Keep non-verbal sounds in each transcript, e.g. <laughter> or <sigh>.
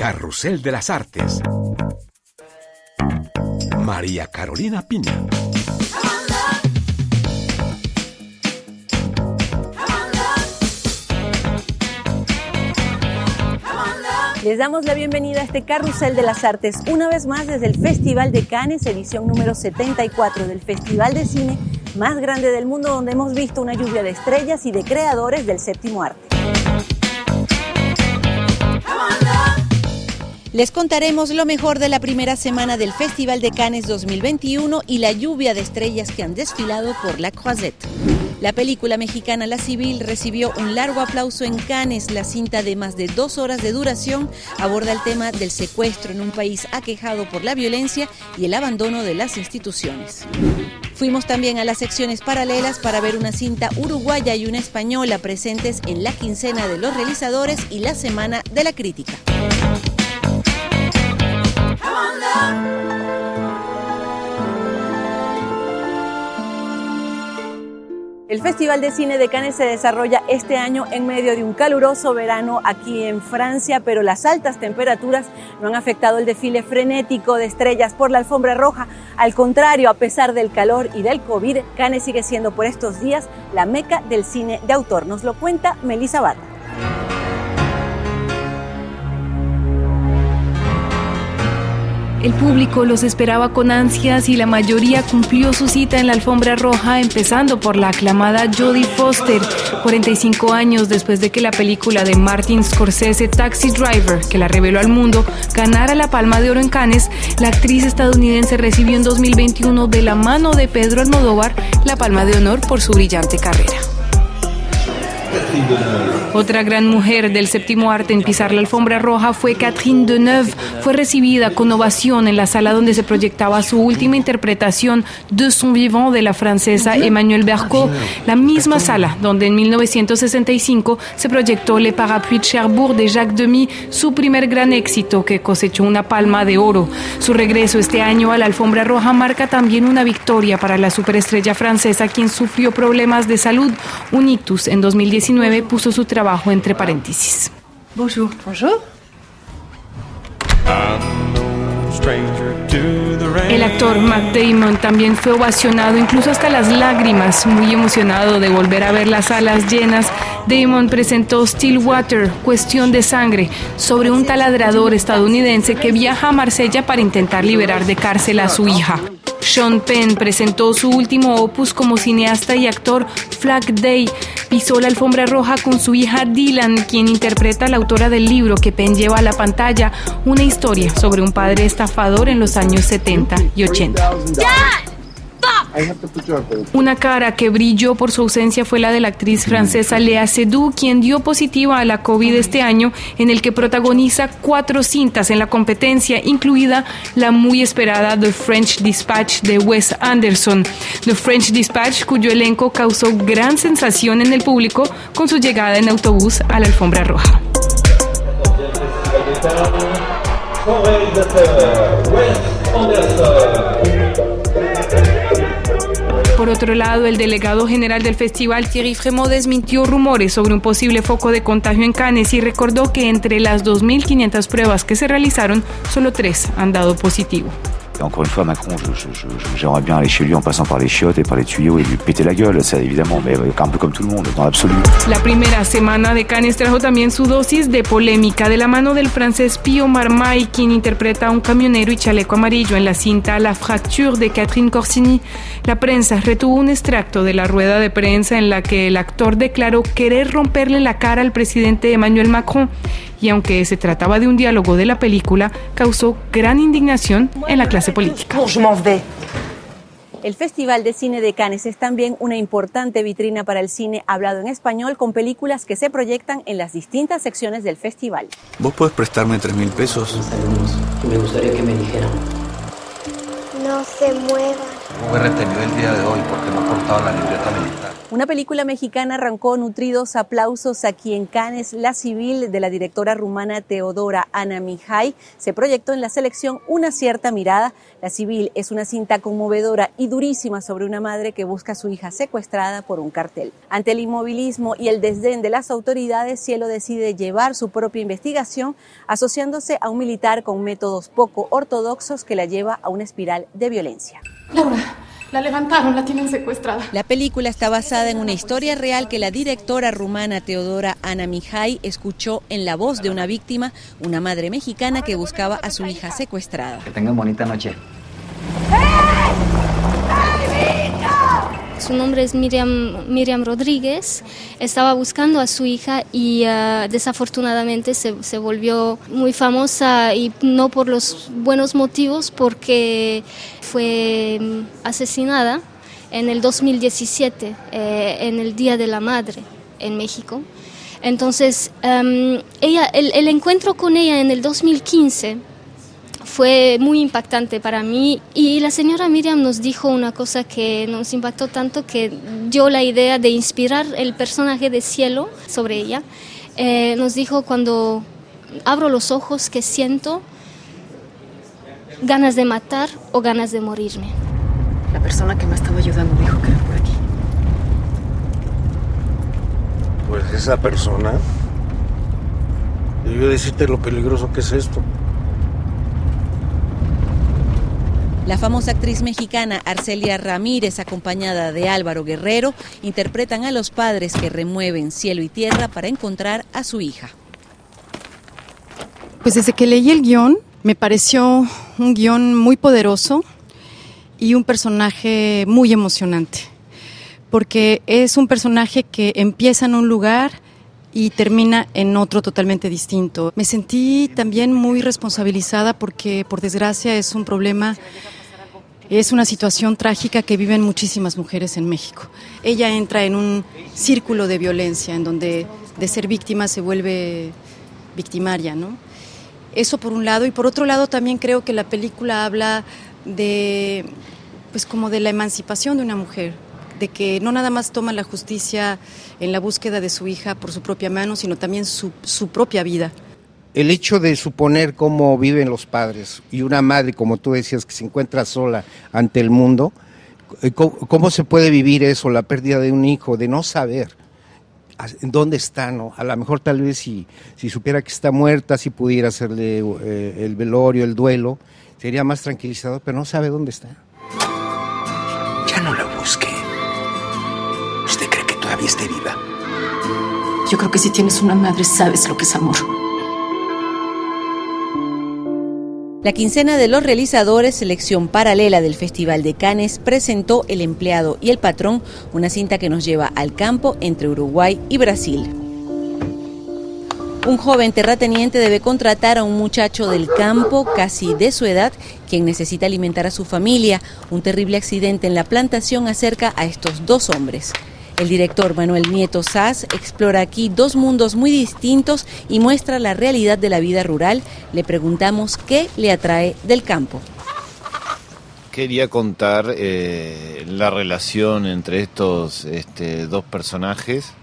Carrusel de las Artes. María Carolina Piña. Les damos la bienvenida a este Carrusel de las Artes, una vez más desde el Festival de Cannes, edición número 74 del Festival de Cine más grande del mundo, donde hemos visto una lluvia de estrellas y de creadores del séptimo arte. Les contaremos lo mejor de la primera semana del Festival de Cannes 2021 y la lluvia de estrellas que han desfilado por la Croisette. La película mexicana La Civil recibió un largo aplauso en Cannes. La cinta de más de dos horas de duración aborda el tema del secuestro en un país aquejado por la violencia y el abandono de las instituciones. Fuimos también a las secciones paralelas para ver una cinta uruguaya y una española presentes en la quincena de los realizadores y la semana de la crítica. El Festival de Cine de Cannes se desarrolla este año en medio de un caluroso verano aquí en Francia, pero las altas temperaturas no han afectado el desfile frenético de estrellas por la alfombra roja. Al contrario, a pesar del calor y del COVID, Cannes sigue siendo por estos días la meca del cine de autor. Nos lo cuenta Melissa Bata. El público los esperaba con ansias y la mayoría cumplió su cita en la alfombra roja, empezando por la aclamada Jodie Foster, 45 años después de que la película de Martin Scorsese Taxi Driver, que la reveló al mundo, ganara la Palma de Oro en Cannes, la actriz estadounidense recibió en 2021 de la mano de Pedro Almodóvar la Palma de Honor por su brillante carrera. Otra gran mujer del séptimo arte en pisar la alfombra roja fue Catherine Deneuve. Fue recibida con ovación en la sala donde se proyectaba su última interpretación de son vivant de la francesa Emmanuelle Bercot, la misma sala donde en 1965 se proyectó Le Parapluie de Cherbourg de Jacques Demy, su primer gran éxito que cosechó una palma de oro. Su regreso este año a la alfombra roja marca también una victoria para la superestrella francesa quien sufrió problemas de salud, un ictus en 2019 puso su trabajo entre paréntesis. Bonjour. Bonjour. El actor Matt Damon también fue ovacionado, incluso hasta las lágrimas, muy emocionado de volver a ver las salas llenas. Damon presentó Stillwater, Cuestión de Sangre, sobre un taladrador estadounidense que viaja a Marsella para intentar liberar de cárcel a su hija. Sean Penn presentó su último opus como cineasta y actor Flag Day. Pisó la alfombra roja con su hija Dylan, quien interpreta a la autora del libro que Penn lleva a la pantalla, una historia sobre un padre estafador en los años 70 y 80. Una cara que brilló por su ausencia fue la de la actriz francesa Lea Seydoux, quien dio positiva a la COVID este año, en el que protagoniza cuatro cintas en la competencia, incluida la muy esperada The French Dispatch de Wes Anderson. The French Dispatch, cuyo elenco causó gran sensación en el público con su llegada en autobús a la alfombra roja. Por otro lado, el delegado general del festival, Thierry Fremont, desmintió rumores sobre un posible foco de contagio en Cannes y recordó que entre las 2.500 pruebas que se realizaron, solo tres han dado positivo. Encore une fois, Macron, j'aimerais bien aller chez lui en passant par les chiottes et par les tuyaux et lui péter la gueule, ça évidemment, mais un peu comme tout le monde, dans l'absolu. La primera semana de Cannes trajo también su dosis de polémica de la mano del francés Pio Marmaille, quien interpreta un camionero y chaleco amarillo en la cinta La Fracture de Catherine Corsini. La prensa retuvo un extracto de la rueda de prensa en la que el actor declaró querer romperle la cara al presidente Emmanuel Macron y aunque se trataba de un diálogo de la película, causó gran indignación en la clase política. El Festival de Cine de Cannes es también una importante vitrina para el cine hablado en español con películas que se proyectan en las distintas secciones del festival. ¿Vos podés prestarme tres mil pesos? me gustaría que me dijeran. No se muevan. Fue retenido el día de hoy porque no portaba la libreta militar. Una película mexicana arrancó nutridos aplausos aquí en Cannes. La civil de la directora rumana Teodora Ana Mihai se proyectó en la selección Una cierta mirada. La civil es una cinta conmovedora y durísima sobre una madre que busca a su hija secuestrada por un cartel. Ante el inmovilismo y el desdén de las autoridades, Cielo decide llevar su propia investigación asociándose a un militar con métodos poco ortodoxos que la lleva a una espiral de violencia. Laura, la levantaron, la tienen secuestrada. La película está basada en una historia real que la directora rumana Teodora Ana Mihai escuchó en la voz de una víctima, una madre mexicana que buscaba a su hija secuestrada. Que tengan bonita noche. Su nombre es Miriam, Miriam Rodríguez. Estaba buscando a su hija y uh, desafortunadamente se, se, volvió muy famosa y no por los buenos motivos porque fue mm, asesinada en el 2017, eh, en el Día de la Madre en México. Entonces, um, ella, el, el encuentro con ella en el 2015 fue muy impactante para mí y la señora Miriam nos dijo una cosa que nos impactó tanto que dio la idea de inspirar el personaje de Cielo sobre ella. Eh, nos dijo cuando abro los ojos que siento ganas de matar o ganas de morirme. La persona que me estaba ayudando dijo que era por aquí. Pues esa persona debió decirte lo peligroso que es esto. La famosa actriz mexicana Arcelia Ramírez, acompañada de Álvaro Guerrero, interpretan a los padres que remueven cielo y tierra para encontrar a su hija. Pues desde que leí el guion, me pareció un guion muy poderoso y un personaje muy emocionante, porque es un personaje que empieza en un lugar y termina en otro totalmente distinto. Me sentí también muy responsabilizada porque, por desgracia, es un problema, es una situación trágica que viven muchísimas mujeres en México. Ella entra en un círculo de violencia en donde de ser víctima se vuelve victimaria, ¿no? Eso por un lado y por otro lado también creo que la película habla de pues como de la emancipación de una mujer, de que no nada más toma la justicia en la búsqueda de su hija por su propia mano, sino también su, su propia vida. El hecho de suponer cómo viven los padres y una madre, como tú decías, que se encuentra sola ante el mundo, ¿cómo, cómo se puede vivir eso, la pérdida de un hijo, de no saber? dónde está, ¿no? A lo mejor tal vez si, si supiera que está muerta, si pudiera hacerle eh, el velorio, el duelo, sería más tranquilizador, pero no sabe dónde está. Ya no la busque. ¿Usted cree que todavía esté viva? Yo creo que si tienes una madre sabes lo que es amor. La quincena de los realizadores, selección paralela del Festival de Cannes, presentó El empleado y el patrón, una cinta que nos lleva al campo entre Uruguay y Brasil. Un joven terrateniente debe contratar a un muchacho del campo, casi de su edad, quien necesita alimentar a su familia. Un terrible accidente en la plantación acerca a estos dos hombres. El director Manuel Nieto Sass explora aquí dos mundos muy distintos y muestra la realidad de la vida rural. Le preguntamos qué le atrae del campo. Quería contar eh, la relación entre estos este, dos personajes,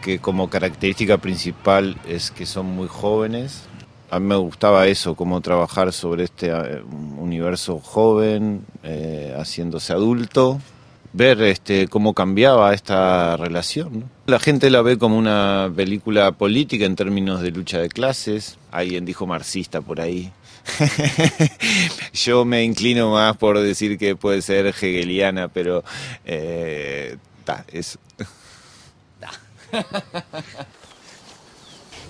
que como característica principal es que son muy jóvenes. A mí me gustaba eso, cómo trabajar sobre este uh, universo joven, eh, haciéndose adulto ver este, cómo cambiaba esta relación. La gente la ve como una película política en términos de lucha de clases. Alguien dijo marxista por ahí. <laughs> Yo me inclino más por decir que puede ser hegeliana, pero eh, ta, es... <laughs>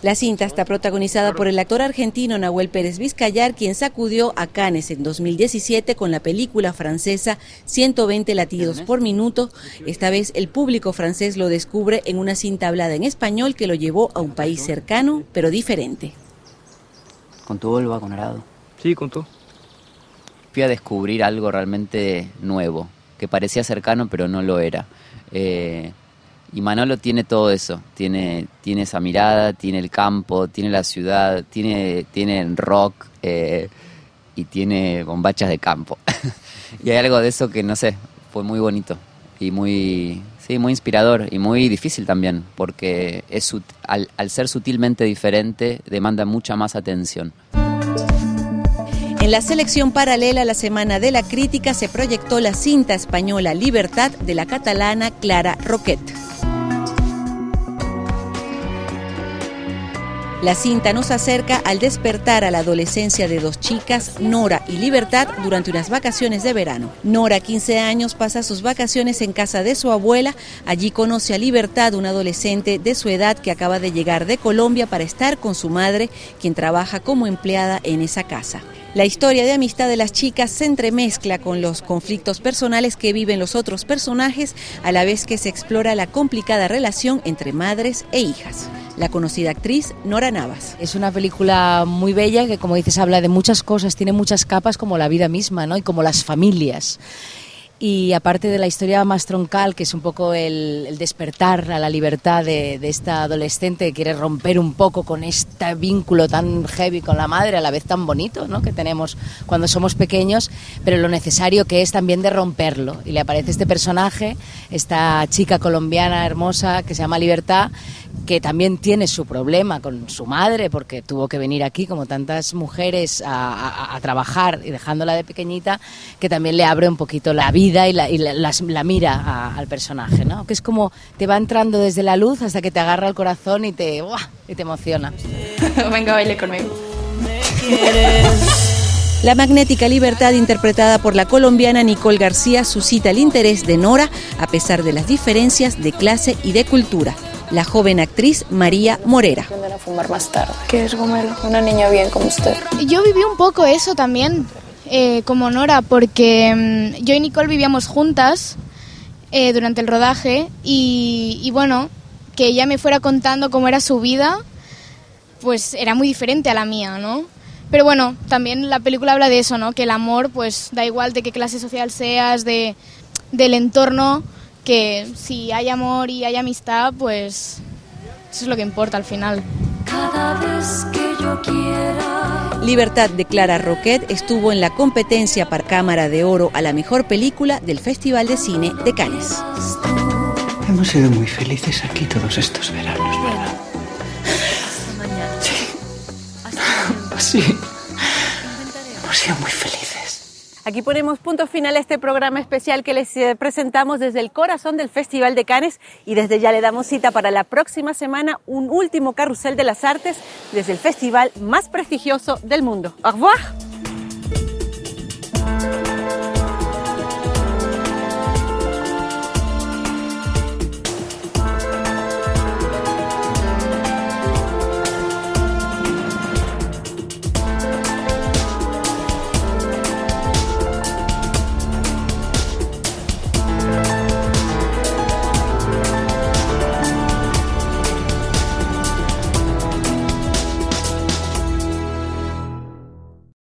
La cinta está protagonizada por el actor argentino Nahuel Pérez Vizcayar, quien sacudió a Cannes en 2017 con la película francesa 120 latidos por minuto. Esta vez el público francés lo descubre en una cinta hablada en español que lo llevó a un país cercano, pero diferente. ¿Con tu Volva, con Arado? Sí, con todo. Fui a descubrir algo realmente nuevo, que parecía cercano, pero no lo era. Eh, y Manolo tiene todo eso, tiene, tiene esa mirada, tiene el campo, tiene la ciudad, tiene, tiene el rock. Eh, y tiene bombachas de campo. <laughs> y hay algo de eso que, no sé, fue muy bonito y muy, sí, muy inspirador y muy difícil también, porque es, al, al ser sutilmente diferente demanda mucha más atención. En la selección paralela a la Semana de la Crítica se proyectó la cinta española Libertad de la catalana Clara Roquet. La cinta nos acerca al despertar a la adolescencia de dos chicas, Nora y Libertad, durante unas vacaciones de verano. Nora, 15 años, pasa sus vacaciones en casa de su abuela. Allí conoce a Libertad, una adolescente de su edad que acaba de llegar de Colombia para estar con su madre, quien trabaja como empleada en esa casa. La historia de amistad de las chicas se entremezcla con los conflictos personales que viven los otros personajes, a la vez que se explora la complicada relación entre madres e hijas. La conocida actriz Nora Navas. Es una película muy bella que, como dices, habla de muchas cosas, tiene muchas capas como la vida misma, ¿no? Y como las familias y aparte de la historia más troncal, que es un poco el, despertar a la libertad de, esta adolescente que quiere romper un poco con este vínculo tan heavy con la madre, a la vez tan bonito ¿no? que tenemos cuando somos pequeños, pero lo necesario que es también de romperlo. Y le aparece este personaje, esta chica colombiana hermosa que se llama Libertad, que también tiene su problema con su madre, porque tuvo que venir aquí, como tantas mujeres, a, trabajar y dejándola de pequeñita, que también le abre un poquito la vida y la, la, mira al personaje, ¿no? Que es como te va entrando desde la luz hasta que te agarra el corazón y te, y te emociona. <laughs> Venga, baile conmigo. La magnética libertad interpretada por la colombiana Nicole García suscita el interés de Nora a pesar de las diferencias de clase y de cultura la joven actriz María Morera. a fumar más tarde. ¿Qué es Gomelo? Una niña bien como usted. Yo viví un poco eso también, eh, como Nora, porque mm, yo y Nicole vivíamos juntas eh, durante el rodaje y, y bueno, que ella me fuera contando cómo era su vida, pues era muy diferente a la mía, ¿no? Pero bueno, también la película habla de eso, ¿no? Que el amor, pues da igual de qué clase social seas, de, del entorno, que si hay amor y hay amistad, pues eso es lo que importa al final. Cada vez que yo quiera. Libertad de Clara Roquet estuvo en la competencia para Cámara de Oro a la mejor película del Festival de Cine de Cannes. Hemos sido muy felices aquí todos estos veranos, ¿verdad? Hasta mañana. Sí. Sí. Hemos sido muy felices. Aquí ponemos punto final a este programa especial que les eh, presentamos desde el corazón del Festival de Cannes y desde ya le damos cita para la próxima semana un último carrusel de las artes desde el festival más prestigioso del mundo. Au revoir.